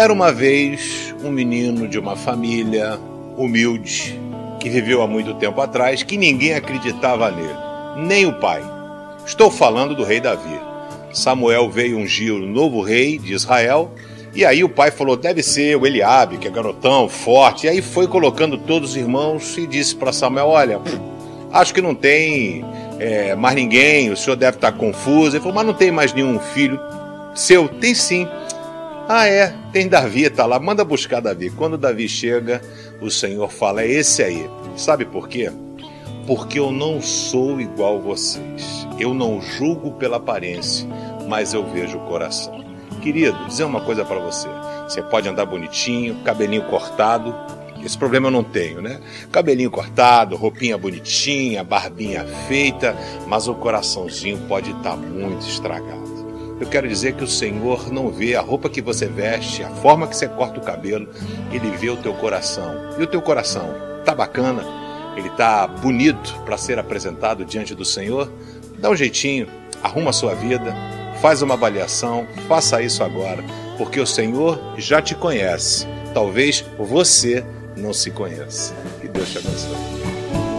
Era uma vez um menino de uma família humilde que viveu há muito tempo atrás, que ninguém acreditava nele, nem o pai. Estou falando do rei Davi. Samuel veio ungir o novo rei de Israel, e aí o pai falou: deve ser o Eliabe, que é garotão, forte. E aí foi colocando todos os irmãos e disse para Samuel: olha, acho que não tem é, mais ninguém, o senhor deve estar confuso. Ele falou: mas não tem mais nenhum filho seu? Tem sim. Ah, é, tem Davi, tá lá, manda buscar Davi. Quando Davi chega, o Senhor fala: é esse aí. Sabe por quê? Porque eu não sou igual vocês. Eu não julgo pela aparência, mas eu vejo o coração. Querido, dizer uma coisa para você. Você pode andar bonitinho, cabelinho cortado. Esse problema eu não tenho, né? Cabelinho cortado, roupinha bonitinha, barbinha feita, mas o coraçãozinho pode estar tá muito estragado. Eu quero dizer que o Senhor não vê a roupa que você veste, a forma que você corta o cabelo, ele vê o teu coração. E o teu coração tá bacana? Ele tá bonito para ser apresentado diante do Senhor? Dá um jeitinho, arruma a sua vida, faz uma avaliação, faça isso agora, porque o Senhor já te conhece. Talvez você não se conheça. Que Deus te abençoe.